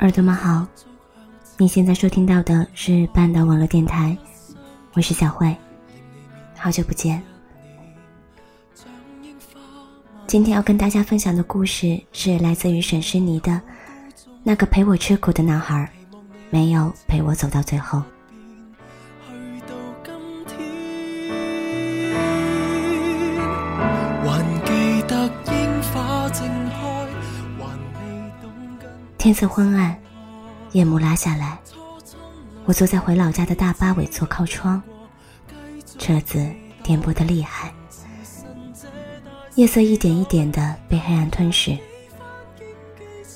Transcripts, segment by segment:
耳朵们好，你现在收听到的是半岛网络电台，我是小慧，好久不见。今天要跟大家分享的故事是来自于沈诗妮的《那个陪我吃苦的男孩，没有陪我走到最后》。天色昏暗，夜幕拉下来。我坐在回老家的大巴尾座靠窗，车子颠簸的厉害。夜色一点一点的被黑暗吞噬。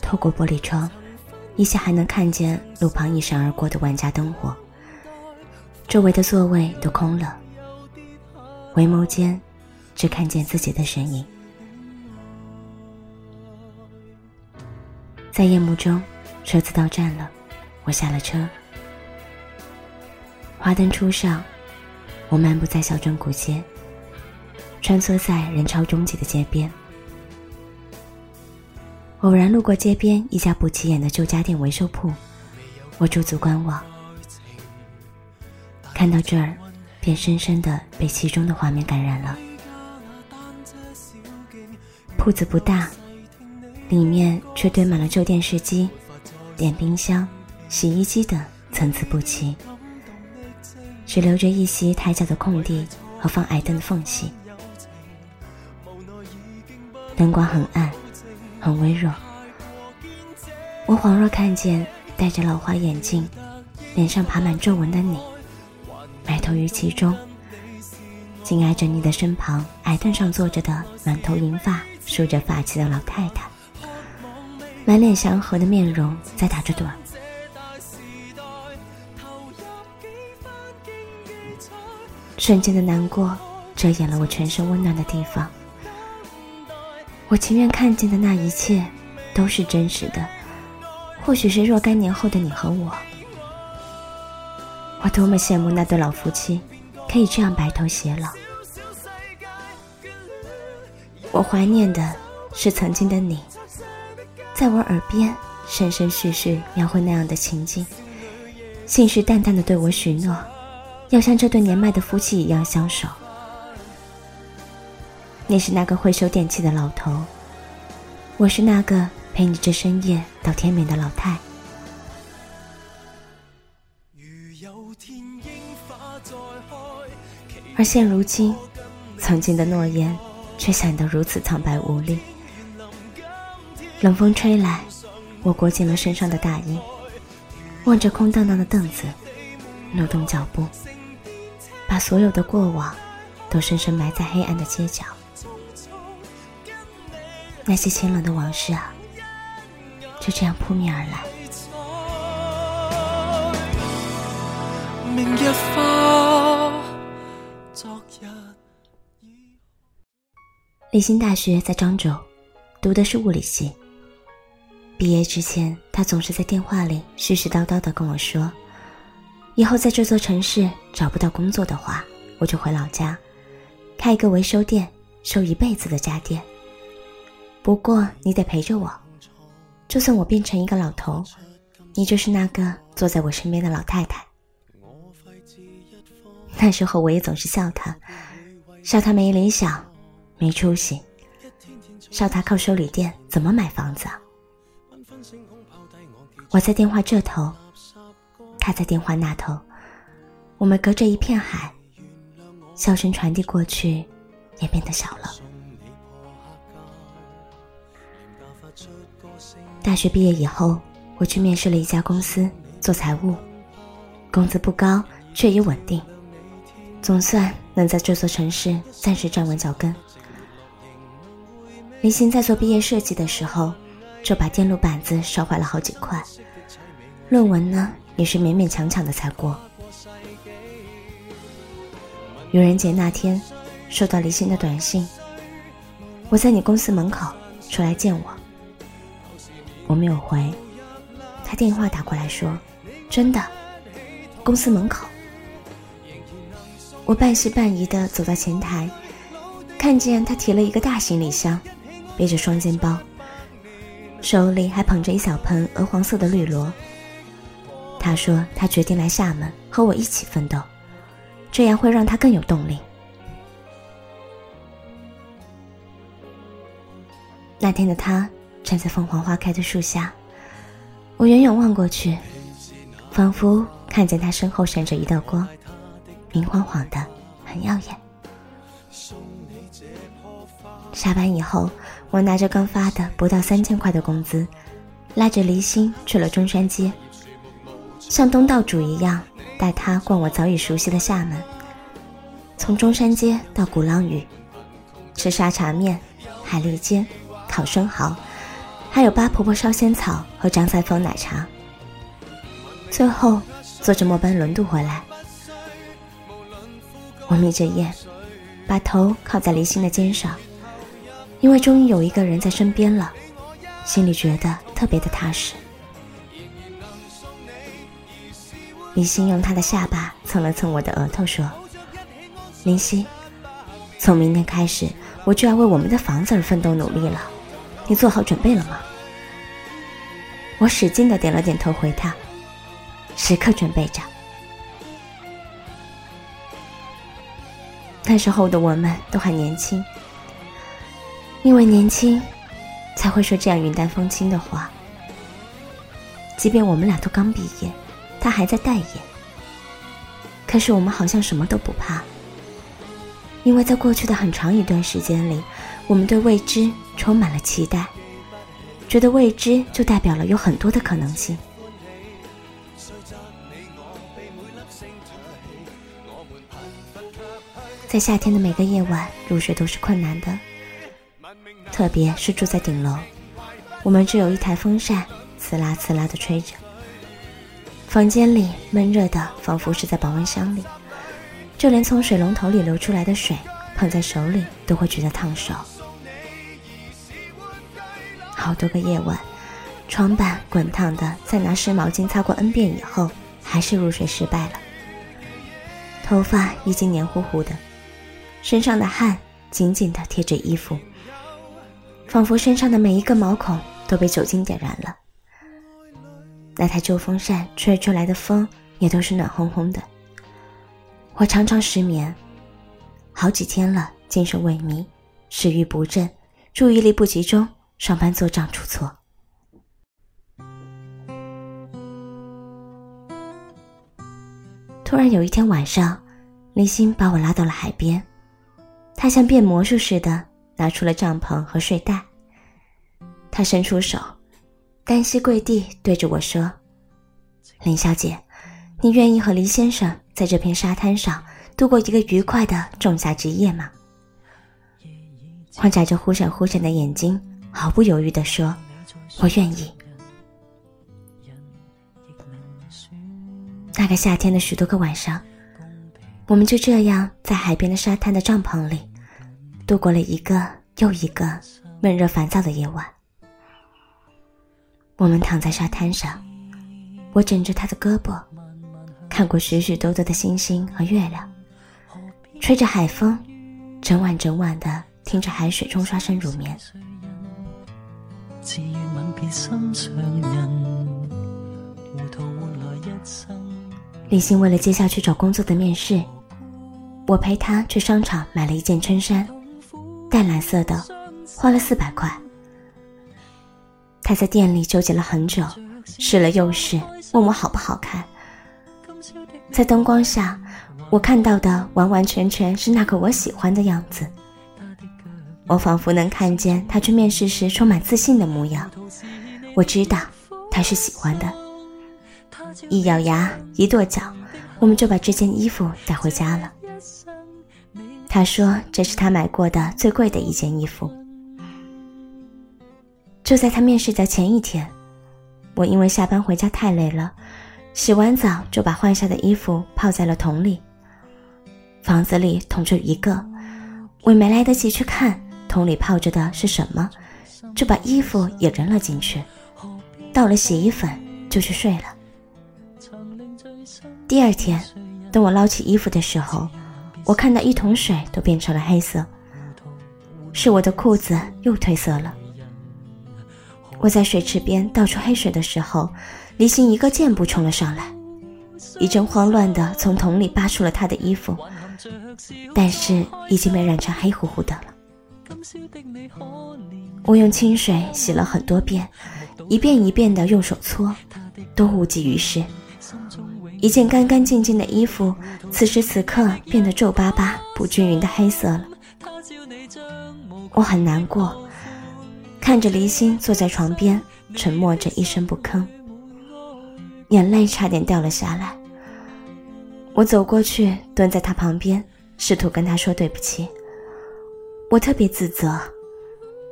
透过玻璃窗，依稀还能看见路旁一闪而过的万家灯火。周围的座位都空了，回眸间，只看见自己的身影。在夜幕中，车子到站了，我下了车。华灯初上，我漫步在小镇古街，穿梭在人潮拥挤的街边。偶然路过街边一家不起眼的旧家电维修铺，我驻足观望。看到这儿，便深深的被其中的画面感染了。铺子不大。里面却堆满了旧电视机、电冰箱、洗衣机等，参差不齐，只留着一席台脚的空地和放矮凳的缝隙。灯光很暗，很微弱。我恍若看见戴着老花眼镜、脸上爬满皱纹的你，埋头于其中，紧挨着你的身旁矮凳上坐着的满头银发、梳着发髻的老太太。满脸祥和的面容在打着盹，瞬间的难过遮掩了我全身温暖的地方。我情愿看见的那一切都是真实的，或许是若干年后的你和我。我多么羡慕那对老夫妻，可以这样白头偕老。我怀念的是曾经的你。在我耳边，生生世世描绘那样的情景，信誓旦旦的对我许诺，要像这对年迈的夫妻一样相守。你是那个会修电器的老头，我是那个陪你至深夜到天明的老太。而现如今，曾经的诺言，却显得如此苍白无力。冷风吹来，我裹紧了身上的大衣，望着空荡荡的凳子，挪动脚步，把所有的过往都深深埋在黑暗的街角。那些清冷的往事啊，就这样扑面而来。立新大学在漳州，读的是物理系。毕业之前，他总是在电话里絮絮叨叨地跟我说：“以后在这座城市找不到工作的话，我就回老家，开一个维修店，收一辈子的家电。不过你得陪着我，就算我变成一个老头，你就是那个坐在我身边的老太太。”那时候我也总是笑他，笑他没理想，没出息，笑他靠修理店怎么买房子啊？我在电话这头，他在电话那头，我们隔着一片海，笑声传递过去，也变得小了。大学毕业以后，我去面试了一家公司做财务，工资不高，却也稳定，总算能在这座城市暂时站稳脚跟。林星在做毕业设计的时候，就把电路板子烧坏了好几块，论文呢也是勉勉强强的才过。愚人节那天，收到离心的短信：“我在你公司门口，出来见我。”我没有回，他电话打过来说：“真的，公司门口。”我半信半疑的走到前台，看见他提了一个大行李箱，背着双肩包，手里还捧着一小盆鹅黄色的绿萝。他说他决定来厦门和我一起奋斗。这样会让他更有动力。那天的他站在凤凰花开的树下，我远远望过去，仿佛看见他身后闪着一道光，明晃晃的，很耀眼。下班以后，我拿着刚发的不到三千块的工资，拉着离心去了中山街，像东道主一样。带他逛我早已熟悉的厦门，从中山街到鼓浪屿，吃沙茶面、海蛎煎、烤生蚝，还有八婆婆烧仙草和张三丰奶茶。最后坐着末班轮渡回来，我眯着眼，把头靠在离心的肩上，因为终于有一个人在身边了，心里觉得特别的踏实。林夕用他的下巴蹭了蹭我的额头，说：“林夕，从明天开始，我就要为我们的房子而奋斗努力了，你做好准备了吗？”我使劲的点了点头，回他：“时刻准备着。”那时候的我们都还年轻，因为年轻，才会说这样云淡风轻的话。即便我们俩都刚毕业。他还在待业，可是我们好像什么都不怕，因为在过去的很长一段时间里，我们对未知充满了期待，觉得未知就代表了有很多的可能性。在夏天的每个夜晚，入睡都是困难的，特别是住在顶楼，我们只有一台风扇，呲啦呲啦的吹着。房间里闷热的，仿佛是在保温箱里，就连从水龙头里流出来的水，捧在手里都会觉得烫手。好多个夜晚，床板滚烫的，在拿湿毛巾擦过 n 遍以后，还是入睡失败了。头发已经黏糊糊的，身上的汗紧紧的贴着衣服，仿佛身上的每一个毛孔都被酒精点燃了。那台旧风扇吹出来的风也都是暖烘烘的。我常常失眠，好几天了，精神萎靡，食欲不振，注意力不集中，上班做账出错。突然有一天晚上，林星把我拉到了海边，他像变魔术似的拿出了帐篷和睡袋，他伸出手。单膝跪地，对着我说：“林小姐，你愿意和黎先生在这片沙滩上度过一个愉快的仲夏之夜吗？”我眨着忽闪忽闪的眼睛，毫不犹豫地说：“我愿意。”那个夏天的许多个晚上，我们就这样在海边的沙滩的帐篷里，度过了一个又一个闷热烦躁的夜晚。我们躺在沙滩上，我枕着他的胳膊，看过许许多多的星星和月亮，吹着海风，整晚整晚的听着海水冲刷声入眠。李欣为了接下去找工作的面试，我陪他去商场买了一件衬衫，淡蓝色的，花了四百块。他在店里纠结了很久，试了又试，问我好不好看。在灯光下，我看到的完完全全是那个我喜欢的样子。我仿佛能看见他去面试时充满自信的模样。我知道他是喜欢的。一咬牙，一跺脚，我们就把这件衣服带回家了。他说这是他买过的最贵的一件衣服。就在他面试的前一天，我因为下班回家太累了，洗完澡就把换下的衣服泡在了桶里。房子里桶就一个，我没来得及去看桶里泡着的是什么，就把衣服也扔了进去，倒了洗衣粉就去睡了。第二天，等我捞起衣服的时候，我看到一桶水都变成了黑色，是我的裤子又褪色了。我在水池边倒出黑水的时候，离心一个箭步冲了上来，一阵慌乱的从桶里扒出了他的衣服，但是已经被染成黑乎乎的了。我用清水洗了很多遍，一遍一遍的用手搓，都无济于事。一件干干净净的衣服，此时此刻变得皱巴巴、不均匀的黑色了。我很难过。看着离心坐在床边，沉默着一声不吭，眼泪差点掉了下来。我走过去，蹲在他旁边，试图跟他说对不起。我特别自责，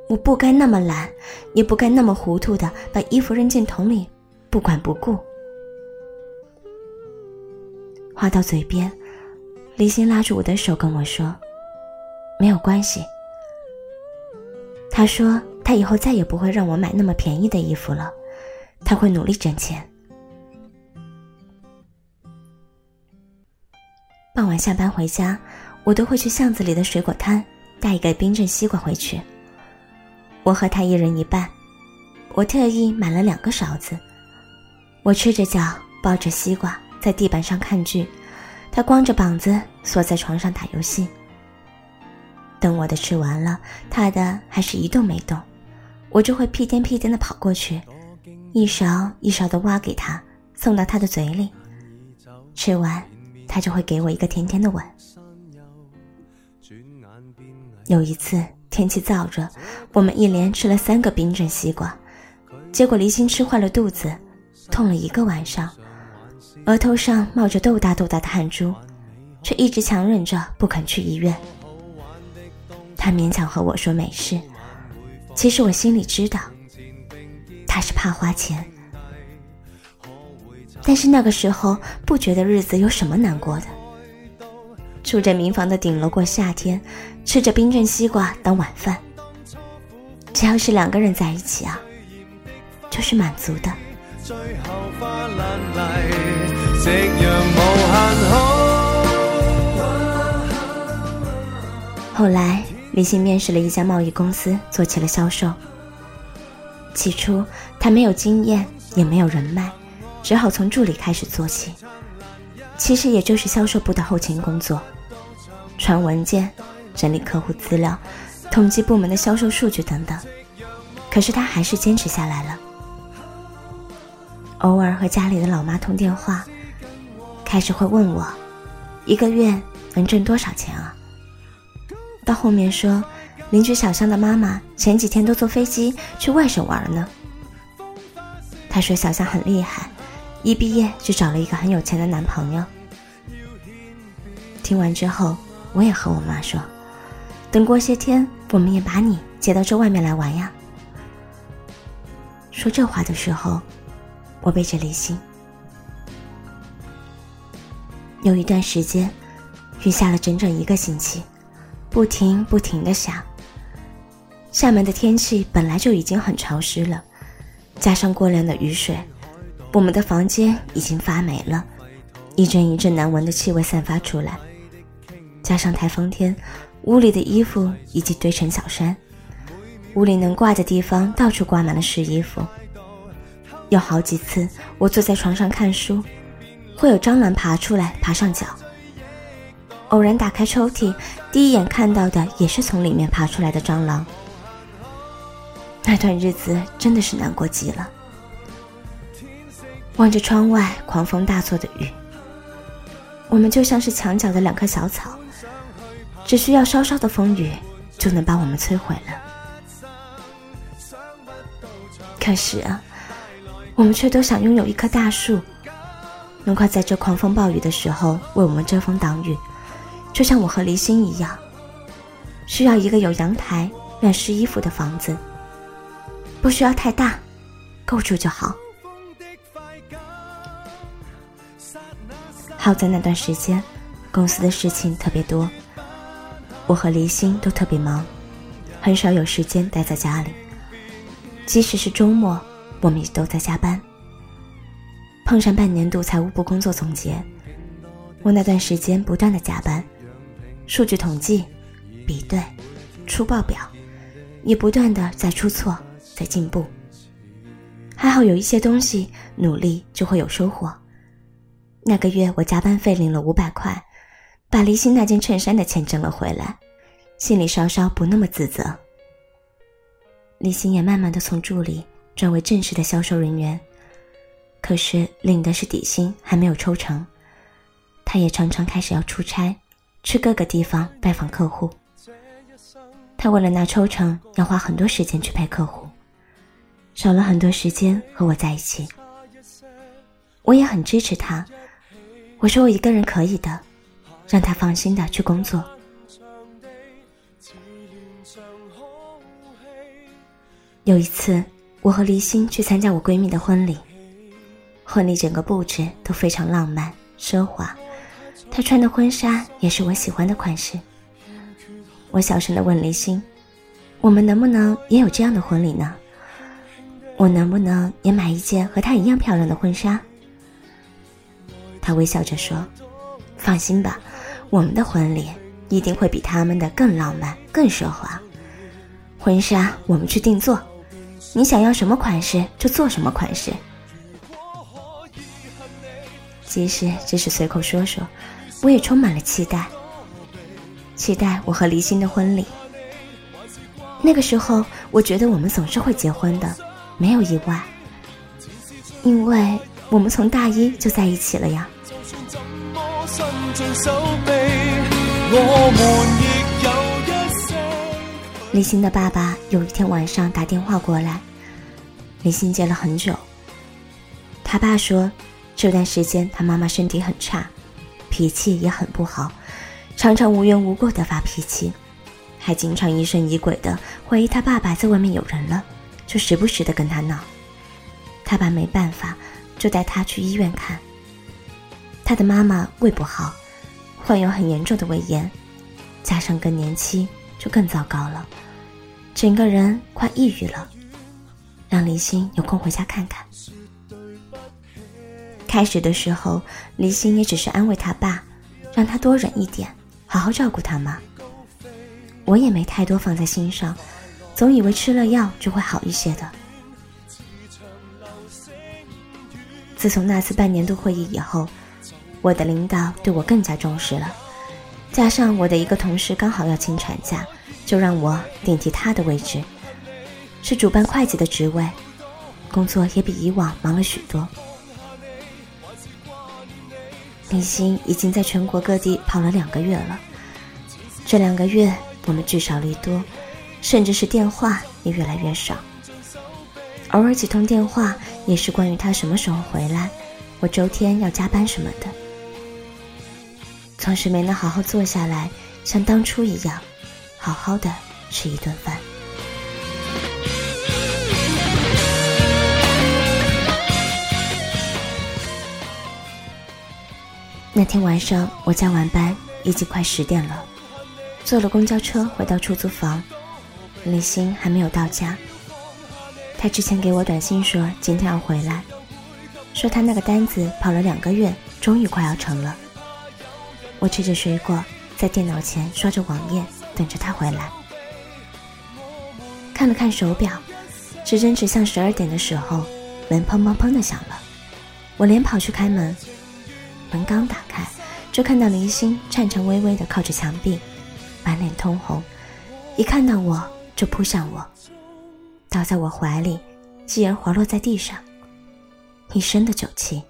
我不该那么懒，也不该那么糊涂的把衣服扔进桶里，不管不顾。话到嘴边，离心拉住我的手跟我说：“没有关系。”他说。他以后再也不会让我买那么便宜的衣服了，他会努力挣钱。傍晚下班回家，我都会去巷子里的水果摊带一个冰镇西瓜回去。我和他一人一半，我特意买了两个勺子。我赤着脚抱着西瓜在地板上看剧，他光着膀子缩在床上打游戏。等我的吃完了，他的还是一动没动。我就会屁颠屁颠的跑过去，一勺一勺的挖给他，送到他的嘴里。吃完，他就会给我一个甜甜的吻。有一次天气燥热，我们一连吃了三个冰镇西瓜，结果离心吃坏了肚子，痛了一个晚上，额头上冒着豆大豆大的汗珠，却一直强忍着不肯去医院。他勉强和我说没事。其实我心里知道，他是怕花钱，但是那个时候不觉得日子有什么难过的。住着民房的顶楼过夏天，吃着冰镇西瓜当晚饭，只要是两个人在一起啊，就是满足的。夕阳无限好。后来。李信面试了一家贸易公司，做起了销售。起初他没有经验，也没有人脉，只好从助理开始做起。其实也就是销售部的后勤工作，传文件、整理客户资料、统计部门的销售数据等等。可是他还是坚持下来了。偶尔和家里的老妈通电话，开始会问我，一个月能挣多少钱啊？到后面说，邻居小香的妈妈前几天都坐飞机去外省玩呢。他说小香很厉害，一毕业就找了一个很有钱的男朋友。听完之后，我也和我妈说，等过些天我们也把你接到这外面来玩呀。说这话的时候，我背着离心。有一段时间，雨下了整整一个星期。不停不停的下。厦门的天气本来就已经很潮湿了，加上过量的雨水，我们的房间已经发霉了，一阵一阵难闻的气味散发出来。加上台风天，屋里的衣服已经堆成小山，屋里能挂的地方到处挂满了湿衣服。有好几次，我坐在床上看书，会有蟑螂爬出来，爬上脚。偶然打开抽屉，第一眼看到的也是从里面爬出来的蟑螂。那段日子真的是难过极了。望着窗外狂风大作的雨，我们就像是墙角的两棵小草，只需要稍稍的风雨，就能把我们摧毁了。可是啊，我们却都想拥有一棵大树，能够在这狂风暴雨的时候为我们遮风挡雨，就像我和离心一样，需要一个有阳台、晾湿衣服的房子，不需要太大，够住就好。好在那段时间，公司的事情特别多，我和离心都特别忙，很少有时间待在家里。即使是周末，我们也都在加班。碰上半年度财务部工作总结，我那段时间不断的加班，数据统计、比对、出报表，也不断的在出错，在进步。还好有一些东西，努力就会有收获。那个月我加班费领了五百块，把离心那件衬衫的钱挣了回来，心里稍稍不那么自责。离心也慢慢的从助理转为正式的销售人员，可是领的是底薪，还没有抽成。他也常常开始要出差，去各个地方拜访客户。他为了拿抽成，要花很多时间去陪客户，少了很多时间和我在一起。我也很支持他。我说我一个人可以的，让他放心的去工作。有一次，我和黎心去参加我闺蜜的婚礼，婚礼整个布置都非常浪漫奢华，她穿的婚纱也是我喜欢的款式。我小声的问黎心：“我们能不能也有这样的婚礼呢？我能不能也买一件和她一样漂亮的婚纱？”他微笑着说：“放心吧，我们的婚礼一定会比他们的更浪漫、更奢华。婚纱我们去定做，你想要什么款式就做什么款式。即使只是随口说说，我也充满了期待，期待我和离心的婚礼。那个时候，我觉得我们总是会结婚的，没有意外，因为……”我们从大一就在一起了呀。李欣的爸爸有一天晚上打电话过来，李欣接了很久。他爸说，这段时间他妈妈身体很差，脾气也很不好，常常无缘无故的发脾气，还经常疑神疑鬼的怀疑他爸爸在外面有人了，就时不时的跟他闹。他爸没办法。就带他去医院看。他的妈妈胃不好，患有很严重的胃炎，加上更年期，就更糟糕了，整个人快抑郁了。让离心有空回家看看。开始的时候，离心也只是安慰他爸，让他多忍一点，好好照顾他妈。我也没太多放在心上，总以为吃了药就会好一些的。自从那次半年度会议以后，我的领导对我更加重视了。加上我的一个同事刚好要请产假，就让我顶替他的位置，是主办会计的职位，工作也比以往忙了许多。林欣已经在全国各地跑了两个月了，这两个月我们聚少离多，甚至是电话也越来越少。偶尔几通电话，也是关于他什么时候回来，我周天要加班什么的。总是没能好好坐下来，像当初一样，好好的吃一顿饭。那天晚上我加完班，已经快十点了，坐了公交车回到出租房，李欣还没有到家。他之前给我短信说今天要回来，说他那个单子跑了两个月，终于快要成了。我吃着水果，在电脑前刷着网页，等着他回来。看了看手表，指针指向十二点的时候，门砰砰砰的响了。我连跑去开门，门刚打开，就看到林星颤颤巍巍的靠着墙壁，满脸通红，一看到我就扑向我。倒在我怀里，继而滑落在地上，一身的酒气。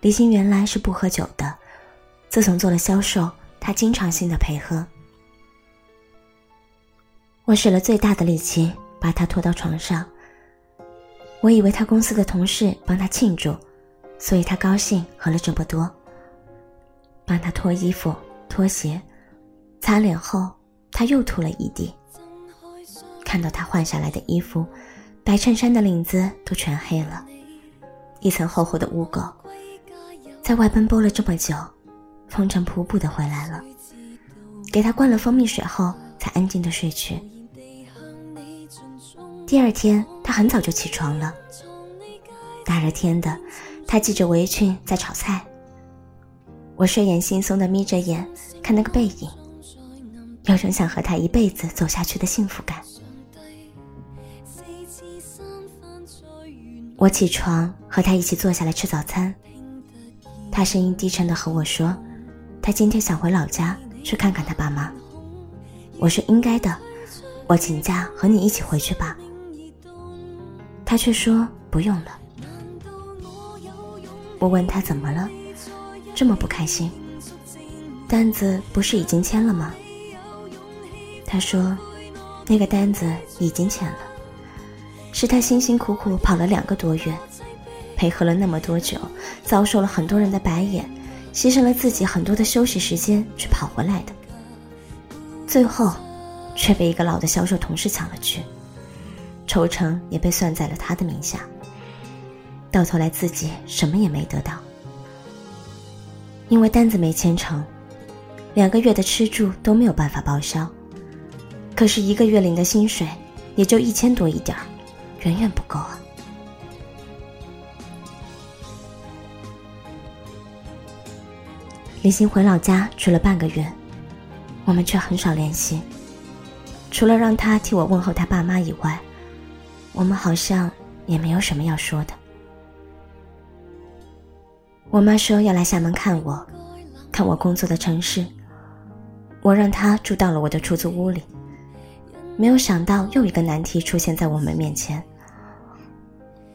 李欣原来是不喝酒的，自从做了销售，他经常性的陪喝。我使了最大的力气把他拖到床上。我以为他公司的同事帮他庆祝，所以他高兴喝了这么多。帮他脱衣服、脱鞋、擦脸后，他又吐了一地。看到他换下来的衣服，白衬衫的领子都全黑了，一层厚厚的污垢。在外奔波了这么久，风尘仆仆的回来了，给他灌了蜂蜜水后，才安静的睡去。第二天，他很早就起床了。大热天的，他系着围裙在炒菜。我睡眼惺忪的眯着眼看那个背影，有种想和他一辈子走下去的幸福感。我起床和他一起坐下来吃早餐。他声音低沉的和我说，他今天想回老家去看看他爸妈。我说应该的，我请假和你一起回去吧。他却说不用了。我问他怎么了，这么不开心？单子不是已经签了吗？他说，那个单子已经签了，是他辛辛苦苦跑了两个多月，配合了那么多久，遭受了很多人的白眼，牺牲了自己很多的休息时间去跑回来的，最后，却被一个老的销售同事抢了去。抽成也被算在了他的名下，到头来自己什么也没得到，因为单子没签成，两个月的吃住都没有办法报销，可是一个月领的薪水也就一千多一点，远远不够啊。李欣回老家去了半个月，我们却很少联系，除了让他替我问候他爸妈以外。我们好像也没有什么要说的。我妈说要来厦门看我，看我工作的城市。我让她住到了我的出租屋里，没有想到又一个难题出现在我们面前。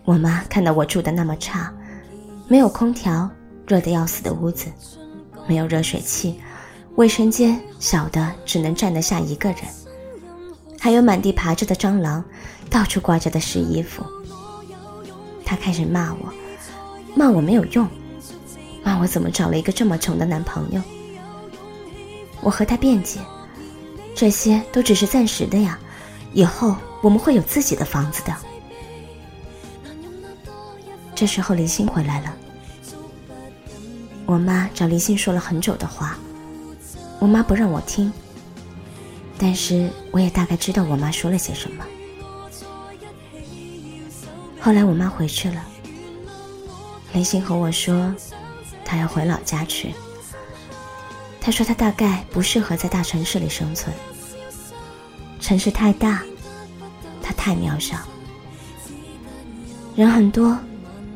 我妈看到我住的那么差，没有空调，热得要死的屋子，没有热水器，卫生间小的只能站得下一个人。还有满地爬着的蟑螂，到处挂着的湿衣服。他开始骂我，骂我没有用，骂我怎么找了一个这么穷的男朋友。我和他辩解，这些都只是暂时的呀，以后我们会有自己的房子的。这时候林欣回来了，我妈找林欣说了很久的话，我妈不让我听。但是我也大概知道我妈说了些什么。后来我妈回去了，林欣和我说，他要回老家去。他说他大概不适合在大城市里生存，城市太大，他太渺小，人很多，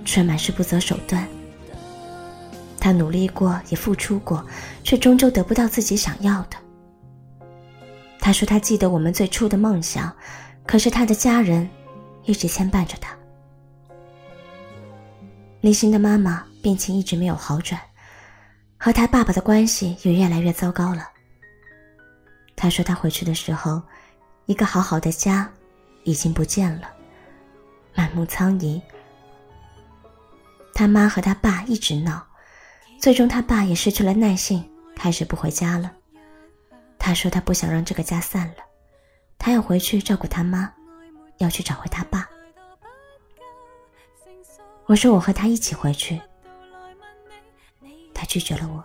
却满是不择手段。他努力过，也付出过，却终究得不到自己想要的。他说：“他记得我们最初的梦想，可是他的家人一直牵绊着他。李欣的妈妈病情一直没有好转，和他爸爸的关系也越来越糟糕了。他说他回去的时候，一个好好的家已经不见了，满目苍夷。他妈和他爸一直闹，最终他爸也失去了耐性，开始不回家了。”他说他不想让这个家散了，他要回去照顾他妈，要去找回他爸。我说我和他一起回去，他拒绝了我。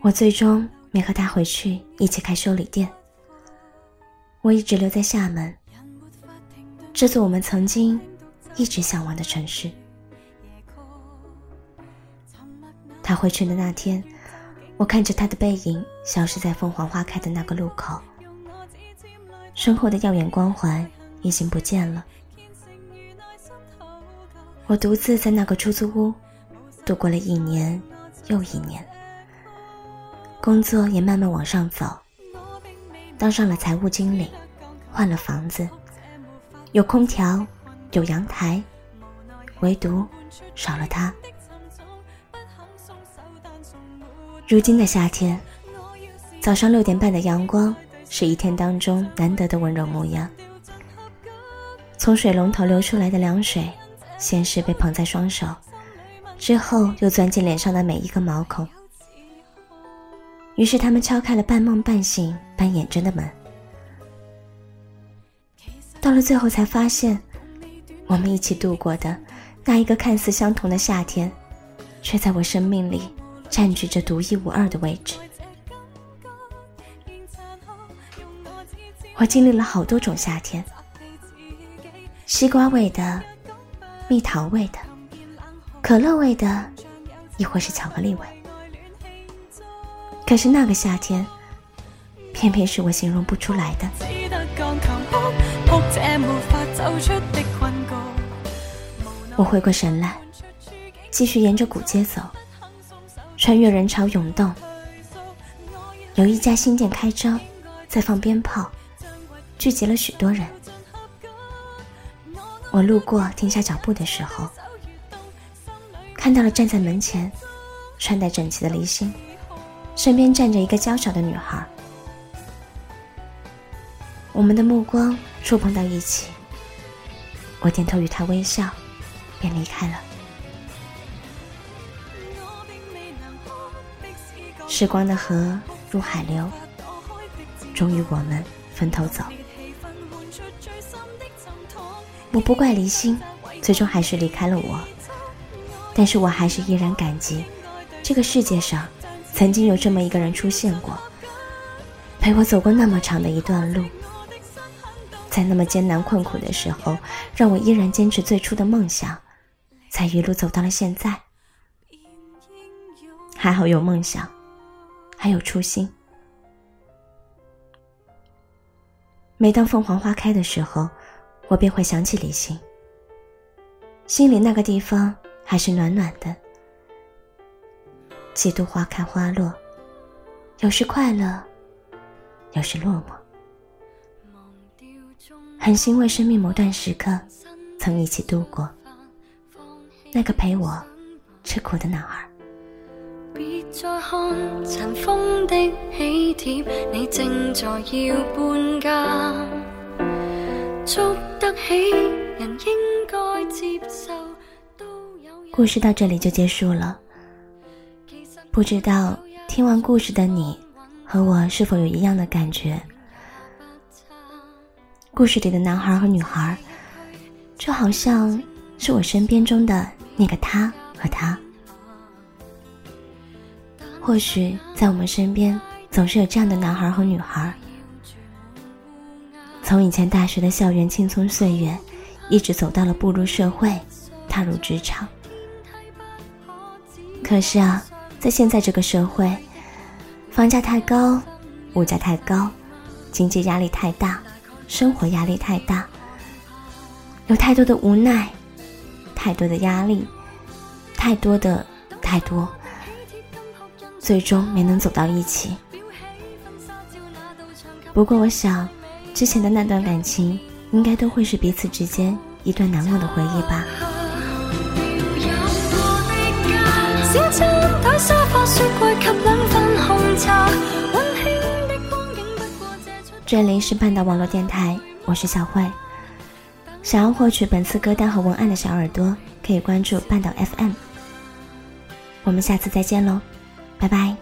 我最终没和他回去一起开修理店，我一直留在厦门，这座我们曾经一直向往的城市。他回去的那天，我看着他的背影消失在凤凰花开的那个路口，身后的耀眼光环已经不见了。我独自在那个出租屋度过了一年又一年，工作也慢慢往上走，当上了财务经理，换了房子，有空调，有阳台，唯独少了他。如今的夏天，早上六点半的阳光是一天当中难得的温柔模样。从水龙头流出来的凉水，先是被捧在双手，之后又钻进脸上的每一个毛孔。于是他们敲开了半梦半醒、半眼睁的门。到了最后，才发现，我们一起度过的那一个看似相同的夏天，却在我生命里占据着独一无二的位置。我经历了好多种夏天，西瓜味的、蜜桃味的、可乐味的，亦或是巧克力味。可是那个夏天，偏偏是我形容不出来的。我回过神来，继续沿着古街走，穿越人潮涌动。有一家新店开张，在放鞭炮，聚集了许多人。我路过，停下脚步的时候，看到了站在门前、穿戴整齐的离心，身边站着一个娇小的女孩。我们的目光触碰到一起，我点头与他微笑，便离开了。时光的河入海流，终于我们分头走。我不怪离心，最终还是离开了我，但是我还是依然感激，这个世界上曾经有这么一个人出现过，陪我走过那么长的一段路。在那么艰难困苦的时候，让我依然坚持最初的梦想，才一路走到了现在。还好有梦想，还有初心。每当凤凰花开的时候，我便会想起李欣，心里那个地方还是暖暖的。几度花开花落，有时快乐，有时落寞。很欣慰，生命某段时刻曾一起度过。那个陪我吃苦的男孩。别再看尘封的喜帖，你正在要搬家。捉得起人应该接受。故事到这里就结束了。不知道听完故事的你和我是否有一样的感觉？故事里的男孩和女孩，就好像是我身边中的那个他和他。或许在我们身边，总是有这样的男孩和女孩。从以前大学的校园青葱岁月，一直走到了步入社会，踏入职场。可是啊，在现在这个社会，房价太高，物价太高，经济压力太大。生活压力太大，有太多的无奈，太多的压力，太多的太多，最终没能走到一起。不过，我想，之前的那段感情，应该都会是彼此之间一段难忘的回忆吧。这里是半岛网络电台，我是小慧。想要获取本次歌单和文案的小耳朵，可以关注半岛 FM。我们下次再见喽，拜拜。